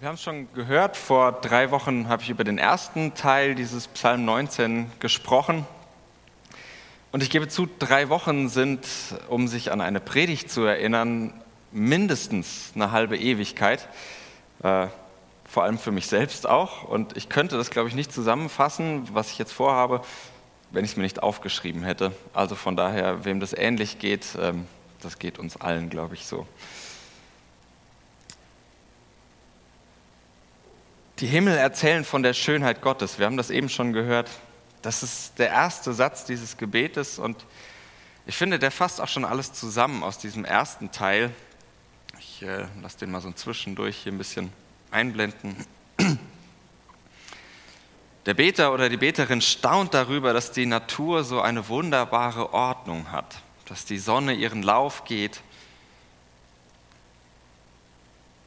Wir haben es schon gehört, vor drei Wochen habe ich über den ersten Teil dieses Psalm 19 gesprochen. Und ich gebe zu, drei Wochen sind, um sich an eine Predigt zu erinnern, mindestens eine halbe Ewigkeit. Äh, vor allem für mich selbst auch. Und ich könnte das, glaube ich, nicht zusammenfassen, was ich jetzt vorhabe, wenn ich es mir nicht aufgeschrieben hätte. Also von daher, wem das ähnlich geht, ähm, das geht uns allen, glaube ich, so. Die Himmel erzählen von der Schönheit Gottes. Wir haben das eben schon gehört. Das ist der erste Satz dieses Gebetes und ich finde, der fasst auch schon alles zusammen aus diesem ersten Teil. Ich äh, lasse den mal so zwischendurch hier ein bisschen einblenden. Der Beter oder die Beterin staunt darüber, dass die Natur so eine wunderbare Ordnung hat, dass die Sonne ihren Lauf geht.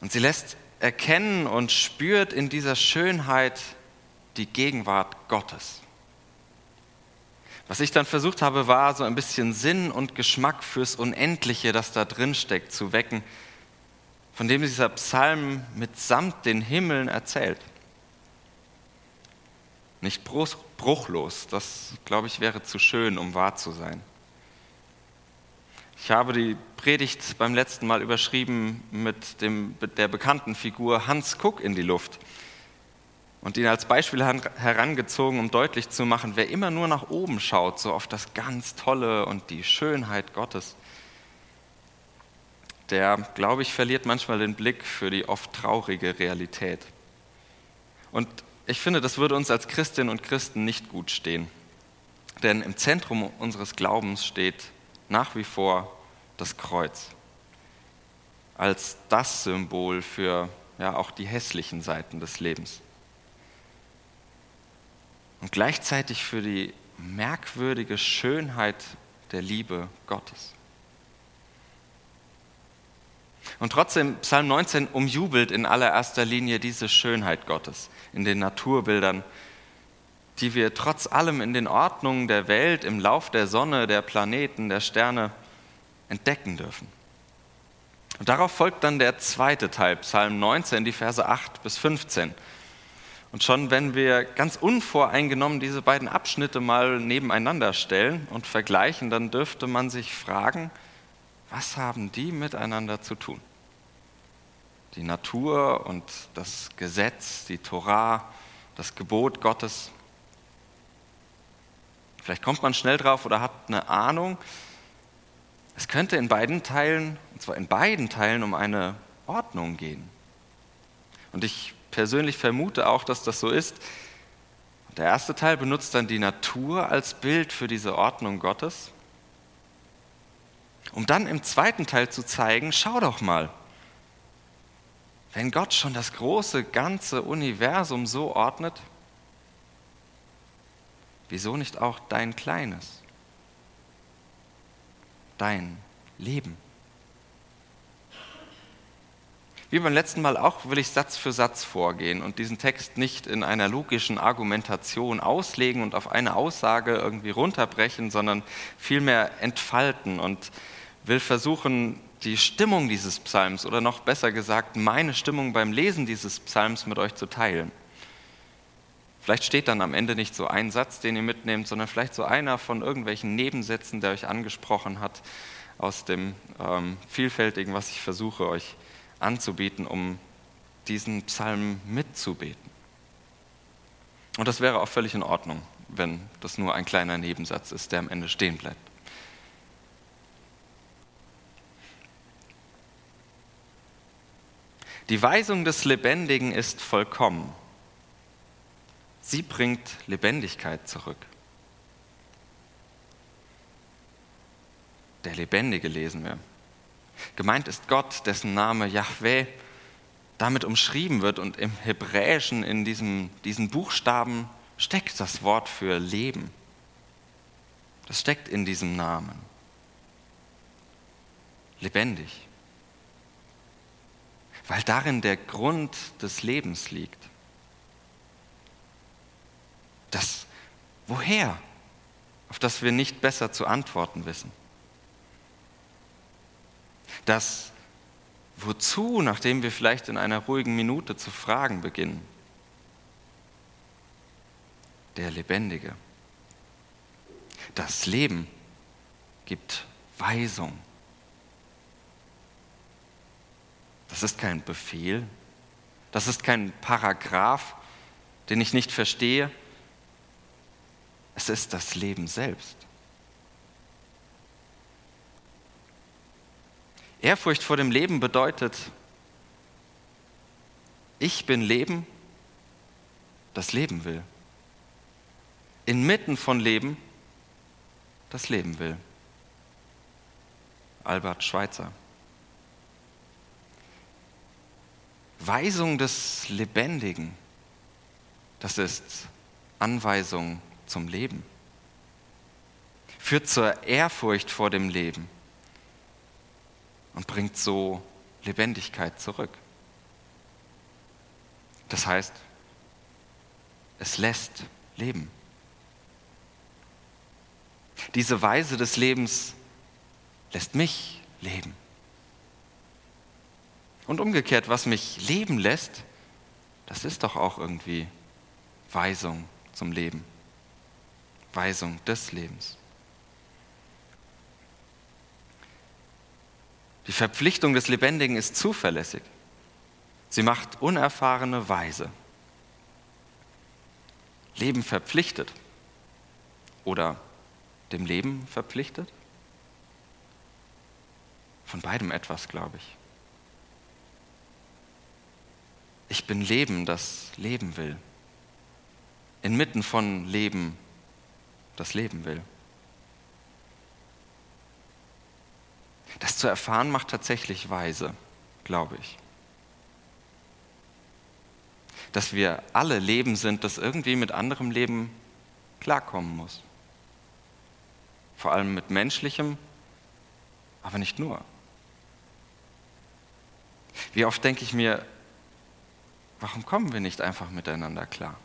Und sie lässt erkennen und spürt in dieser Schönheit die Gegenwart Gottes. Was ich dann versucht habe, war so ein bisschen Sinn und Geschmack fürs Unendliche, das da drin steckt, zu wecken, von dem dieser Psalm mitsamt den Himmeln erzählt. Nicht bruchlos, das glaube ich wäre zu schön, um wahr zu sein. Ich habe die Predigt beim letzten Mal überschrieben mit dem, der bekannten Figur Hans Kuck in die Luft und ihn als Beispiel herangezogen, um deutlich zu machen, wer immer nur nach oben schaut, so auf das ganz Tolle und die Schönheit Gottes, der, glaube ich, verliert manchmal den Blick für die oft traurige Realität. Und ich finde, das würde uns als Christinnen und Christen nicht gut stehen. Denn im Zentrum unseres Glaubens steht nach wie vor das Kreuz als das Symbol für ja, auch die hässlichen Seiten des Lebens. Und gleichzeitig für die merkwürdige Schönheit der Liebe Gottes. Und trotzdem, Psalm 19 umjubelt in allererster Linie diese Schönheit Gottes in den Naturbildern, die wir trotz allem in den Ordnungen der Welt, im Lauf der Sonne, der Planeten, der Sterne entdecken dürfen. Und darauf folgt dann der zweite Teil, Psalm 19, die Verse 8 bis 15. Und schon wenn wir ganz unvoreingenommen diese beiden Abschnitte mal nebeneinander stellen und vergleichen, dann dürfte man sich fragen, was haben die miteinander zu tun? Die Natur und das Gesetz, die Torah, das Gebot Gottes. Vielleicht kommt man schnell drauf oder hat eine Ahnung, es könnte in beiden Teilen, und zwar in beiden Teilen, um eine Ordnung gehen. Und ich persönlich vermute auch, dass das so ist. Der erste Teil benutzt dann die Natur als Bild für diese Ordnung Gottes, um dann im zweiten Teil zu zeigen, schau doch mal, wenn Gott schon das große ganze Universum so ordnet, wieso nicht auch dein kleines? dein Leben. Wie beim letzten Mal auch will ich Satz für Satz vorgehen und diesen Text nicht in einer logischen Argumentation auslegen und auf eine Aussage irgendwie runterbrechen, sondern vielmehr entfalten und will versuchen, die Stimmung dieses Psalms oder noch besser gesagt meine Stimmung beim Lesen dieses Psalms mit euch zu teilen. Vielleicht steht dann am Ende nicht so ein Satz, den ihr mitnehmt, sondern vielleicht so einer von irgendwelchen Nebensätzen, der euch angesprochen hat, aus dem ähm, Vielfältigen, was ich versuche euch anzubieten, um diesen Psalm mitzubeten. Und das wäre auch völlig in Ordnung, wenn das nur ein kleiner Nebensatz ist, der am Ende stehen bleibt. Die Weisung des Lebendigen ist vollkommen Sie bringt Lebendigkeit zurück. Der Lebendige lesen wir. Gemeint ist Gott, dessen Name Yahweh damit umschrieben wird und im Hebräischen in diesem, diesen Buchstaben steckt das Wort für Leben. Das steckt in diesem Namen. Lebendig. Weil darin der Grund des Lebens liegt. Das Woher? Auf das wir nicht besser zu antworten wissen. Das Wozu, nachdem wir vielleicht in einer ruhigen Minute zu fragen beginnen? Der Lebendige. Das Leben gibt Weisung. Das ist kein Befehl, das ist kein Paragraph, den ich nicht verstehe. Es ist das Leben selbst. Ehrfurcht vor dem Leben bedeutet, ich bin Leben, das Leben will. Inmitten von Leben, das Leben will. Albert Schweitzer. Weisung des Lebendigen, das ist Anweisung zum Leben. Führt zur Ehrfurcht vor dem Leben und bringt so Lebendigkeit zurück. Das heißt, es lässt leben. Diese Weise des Lebens lässt mich leben. Und umgekehrt, was mich leben lässt, das ist doch auch irgendwie Weisung zum Leben. Weisung des Lebens. Die Verpflichtung des Lebendigen ist zuverlässig. Sie macht unerfahrene weise. Leben verpflichtet oder dem Leben verpflichtet? Von beidem etwas, glaube ich. Ich bin Leben, das leben will. Inmitten von Leben, das leben will. Das zu erfahren macht tatsächlich weise, glaube ich. Dass wir alle Leben sind, das irgendwie mit anderem Leben klarkommen muss. Vor allem mit menschlichem, aber nicht nur. Wie oft denke ich mir, warum kommen wir nicht einfach miteinander klar?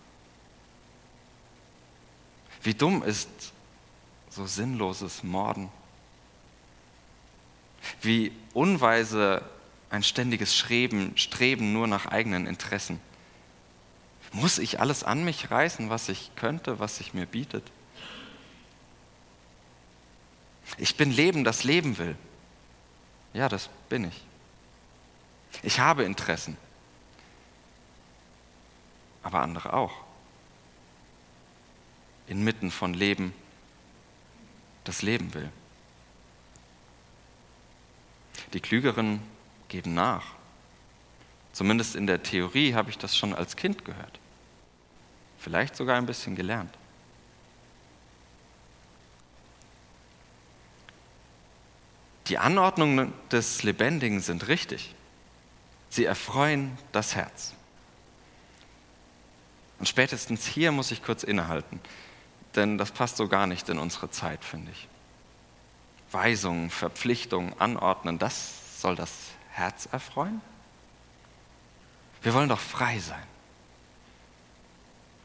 Wie dumm ist so sinnloses Morden? Wie unweise ein ständiges Streben, Streben nur nach eigenen Interessen? Muss ich alles an mich reißen, was ich könnte, was sich mir bietet? Ich bin Leben, das Leben will. Ja, das bin ich. Ich habe Interessen, aber andere auch. Inmitten von Leben, das Leben will. Die Klügeren geben nach. Zumindest in der Theorie habe ich das schon als Kind gehört. Vielleicht sogar ein bisschen gelernt. Die Anordnungen des Lebendigen sind richtig. Sie erfreuen das Herz. Und spätestens hier muss ich kurz innehalten, denn das passt so gar nicht in unsere Zeit, finde ich. Weisungen, Verpflichtungen, Anordnen, das soll das Herz erfreuen? Wir wollen doch frei sein.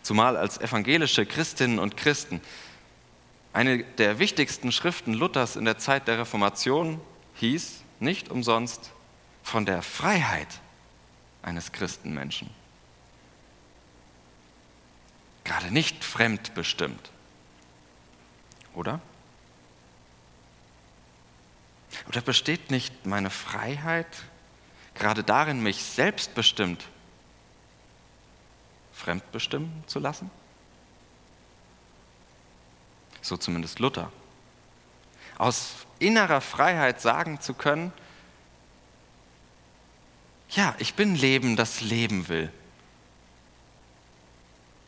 Zumal als evangelische Christinnen und Christen eine der wichtigsten Schriften Luthers in der Zeit der Reformation hieß, nicht umsonst, von der Freiheit eines Christenmenschen. Gerade nicht fremdbestimmt. Oder? Oder besteht nicht meine Freiheit gerade darin, mich selbstbestimmt fremdbestimmen zu lassen? So zumindest Luther. Aus innerer Freiheit sagen zu können, ja, ich bin Leben, das leben will.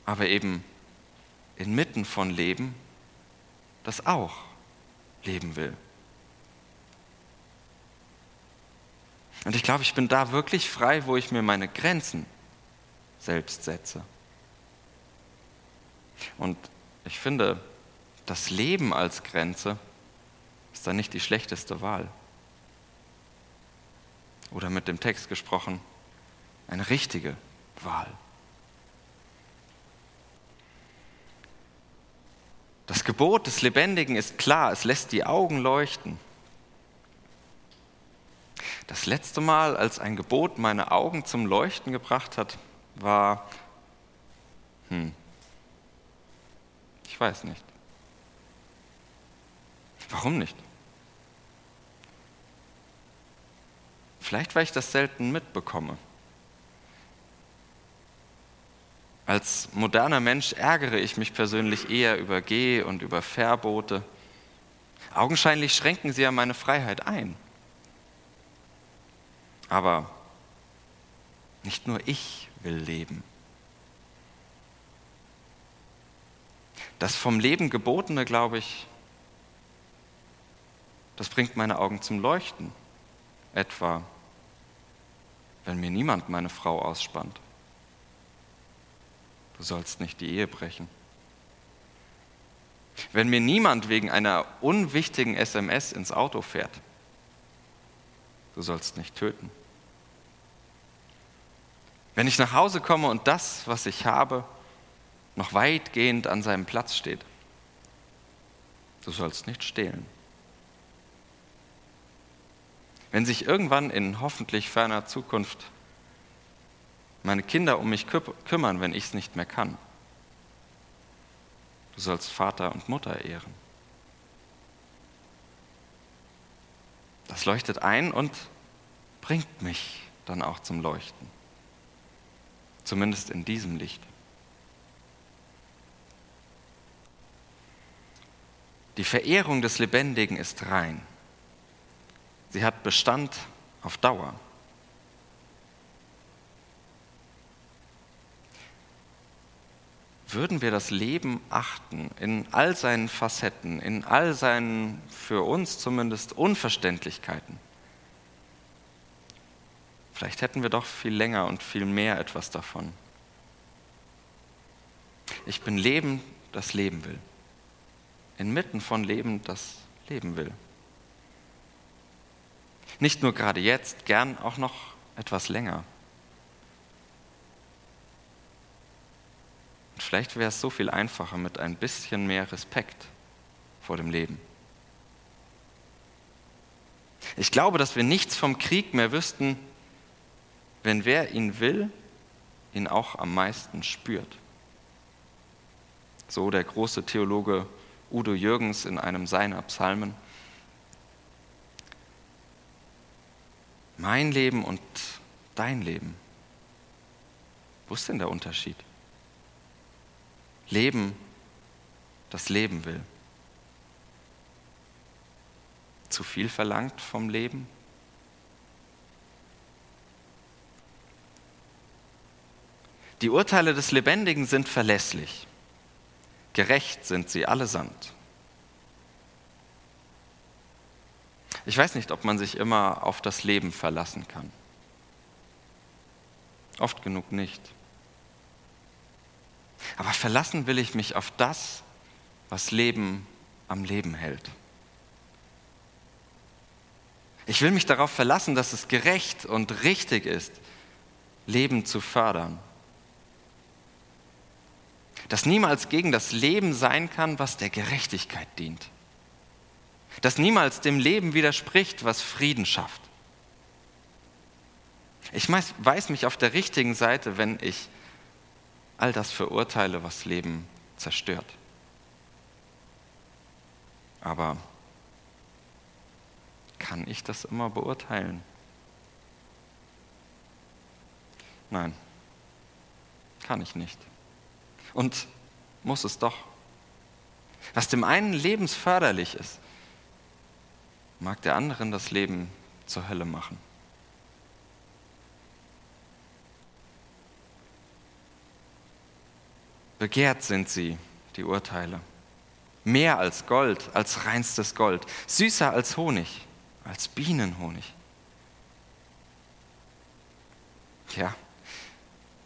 Aber eben inmitten von Leben, das auch leben will. Und ich glaube, ich bin da wirklich frei, wo ich mir meine Grenzen selbst setze. Und ich finde, das Leben als Grenze ist dann nicht die schlechteste Wahl oder mit dem Text gesprochen, eine richtige Wahl. Das Gebot des Lebendigen ist klar, es lässt die Augen leuchten. Das letzte Mal, als ein Gebot meine Augen zum Leuchten gebracht hat, war, hm, ich weiß nicht. Warum nicht? Vielleicht, weil ich das selten mitbekomme. Als moderner Mensch ärgere ich mich persönlich eher über Geh- und über Verbote. Augenscheinlich schränken sie ja meine Freiheit ein. Aber nicht nur ich will leben. Das vom Leben gebotene, glaube ich, das bringt meine Augen zum Leuchten. Etwa, wenn mir niemand meine Frau ausspannt. Du sollst nicht die Ehe brechen. Wenn mir niemand wegen einer unwichtigen SMS ins Auto fährt. Du sollst nicht töten. Wenn ich nach Hause komme und das, was ich habe, noch weitgehend an seinem Platz steht. Du sollst nicht stehlen. Wenn sich irgendwann in hoffentlich ferner Zukunft meine Kinder um mich kümmern, wenn ich es nicht mehr kann. Du sollst Vater und Mutter ehren. Das leuchtet ein und bringt mich dann auch zum Leuchten. Zumindest in diesem Licht. Die Verehrung des Lebendigen ist rein. Sie hat Bestand auf Dauer. Würden wir das Leben achten in all seinen Facetten, in all seinen für uns zumindest Unverständlichkeiten, vielleicht hätten wir doch viel länger und viel mehr etwas davon. Ich bin Leben, das leben will inmitten von Leben, das leben will. Nicht nur gerade jetzt, gern auch noch etwas länger. Vielleicht wäre es so viel einfacher mit ein bisschen mehr Respekt vor dem Leben. Ich glaube, dass wir nichts vom Krieg mehr wüssten, wenn wer ihn will, ihn auch am meisten spürt. So der große Theologe Udo Jürgens in einem seiner Psalmen. Mein Leben und dein Leben. Wo ist denn der Unterschied? Leben, das Leben will. Zu viel verlangt vom Leben? Die Urteile des Lebendigen sind verlässlich. Gerecht sind sie allesamt. Ich weiß nicht, ob man sich immer auf das Leben verlassen kann. Oft genug nicht. Aber verlassen will ich mich auf das, was Leben am Leben hält. Ich will mich darauf verlassen, dass es gerecht und richtig ist, Leben zu fördern das niemals gegen das Leben sein kann, was der Gerechtigkeit dient. Das niemals dem Leben widerspricht, was Frieden schafft. Ich weiß mich auf der richtigen Seite, wenn ich all das verurteile, was Leben zerstört. Aber kann ich das immer beurteilen? Nein, kann ich nicht und muss es doch. Was dem einen lebensförderlich ist, mag der anderen das Leben zur Hölle machen. Begehrt sind sie, die Urteile. Mehr als Gold, als reinstes Gold. Süßer als Honig, als Bienenhonig. Ja,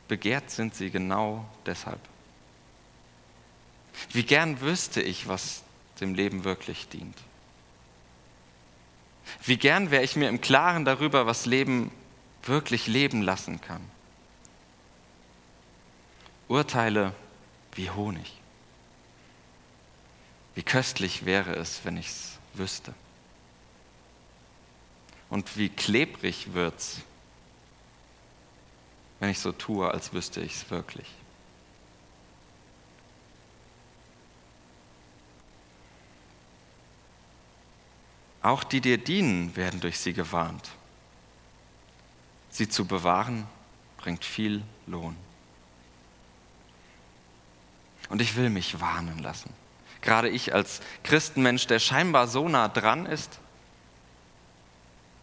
begehrt sind sie genau deshalb. Wie gern wüsste ich, was dem Leben wirklich dient. Wie gern wäre ich mir im Klaren darüber, was Leben wirklich leben lassen kann. Urteile wie Honig. Wie köstlich wäre es, wenn ich es wüsste. Und wie klebrig wird's, wenn ich so tue, als wüsste ich es wirklich. Auch die dir dienen, werden durch sie gewarnt. Sie zu bewahren, bringt viel Lohn. Und ich will mich warnen lassen. Gerade ich als Christenmensch, der scheinbar so nah dran ist,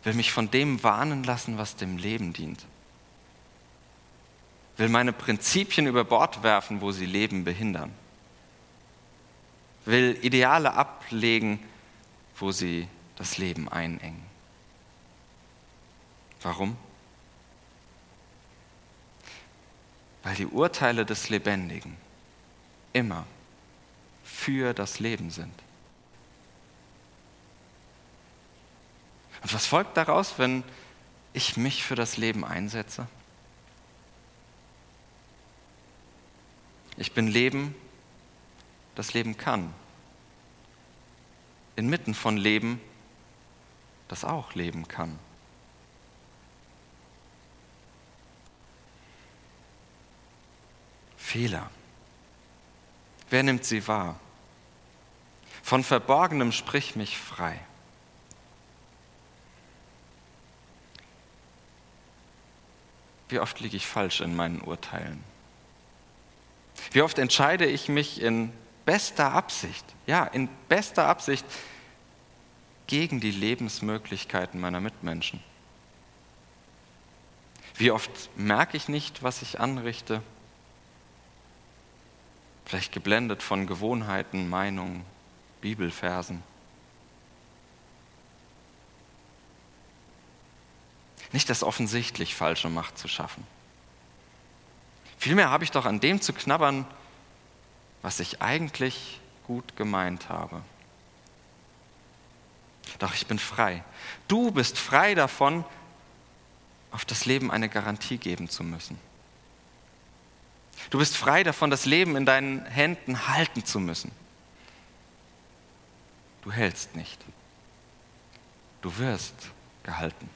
will mich von dem warnen lassen, was dem Leben dient. Will meine Prinzipien über Bord werfen, wo sie Leben behindern. Will Ideale ablegen, wo sie das Leben einengen. Warum? Weil die Urteile des Lebendigen immer für das Leben sind. Und was folgt daraus, wenn ich mich für das Leben einsetze? Ich bin Leben, das Leben kann. Inmitten von Leben, das auch leben kann. Fehler. Wer nimmt sie wahr? Von Verborgenem sprich mich frei. Wie oft liege ich falsch in meinen Urteilen? Wie oft entscheide ich mich in bester Absicht, ja, in bester Absicht gegen die Lebensmöglichkeiten meiner Mitmenschen? Wie oft merke ich nicht, was ich anrichte? Vielleicht geblendet von Gewohnheiten, Meinungen, Bibelversen. Nicht das offensichtlich falsche Macht zu schaffen. Vielmehr habe ich doch an dem zu knabbern, was ich eigentlich gut gemeint habe. Doch ich bin frei. Du bist frei davon, auf das Leben eine Garantie geben zu müssen. Du bist frei davon, das Leben in deinen Händen halten zu müssen. Du hältst nicht. Du wirst gehalten.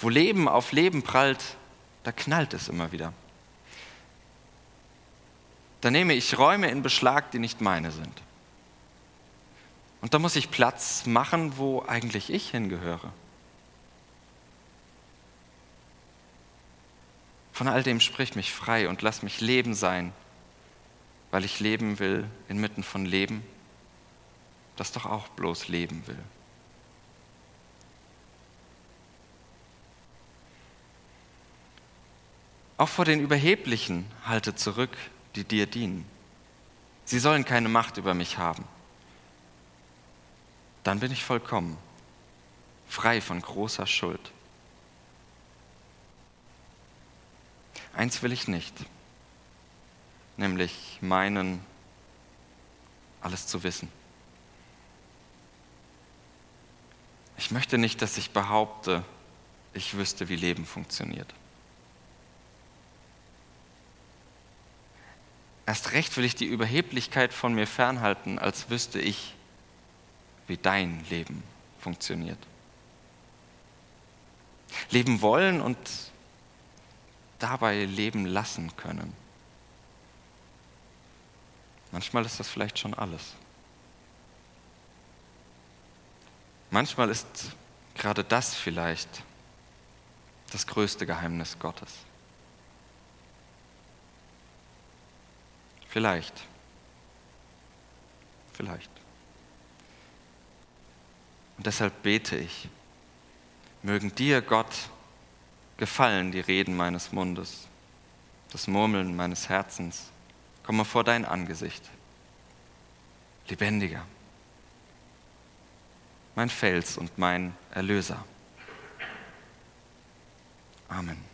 Wo Leben auf Leben prallt, da knallt es immer wieder. Da nehme ich Räume in Beschlag, die nicht meine sind. Und da muss ich Platz machen, wo eigentlich ich hingehöre. Von all dem sprich mich frei und lass mich Leben sein, weil ich leben will inmitten von Leben, das doch auch bloß leben will. Auch vor den Überheblichen halte zurück, die dir dienen. Sie sollen keine Macht über mich haben. Dann bin ich vollkommen, frei von großer Schuld. Eins will ich nicht, nämlich meinen, alles zu wissen. Ich möchte nicht, dass ich behaupte, ich wüsste, wie Leben funktioniert. Erst recht will ich die Überheblichkeit von mir fernhalten, als wüsste ich, wie dein Leben funktioniert. Leben wollen und dabei leben lassen können. Manchmal ist das vielleicht schon alles. Manchmal ist gerade das vielleicht das größte Geheimnis Gottes. Vielleicht. Vielleicht. Und deshalb bete ich, mögen dir, Gott, gefallen die Reden meines Mundes, das Murmeln meines Herzens. Komme vor dein Angesicht, lebendiger, mein Fels und mein Erlöser. Amen.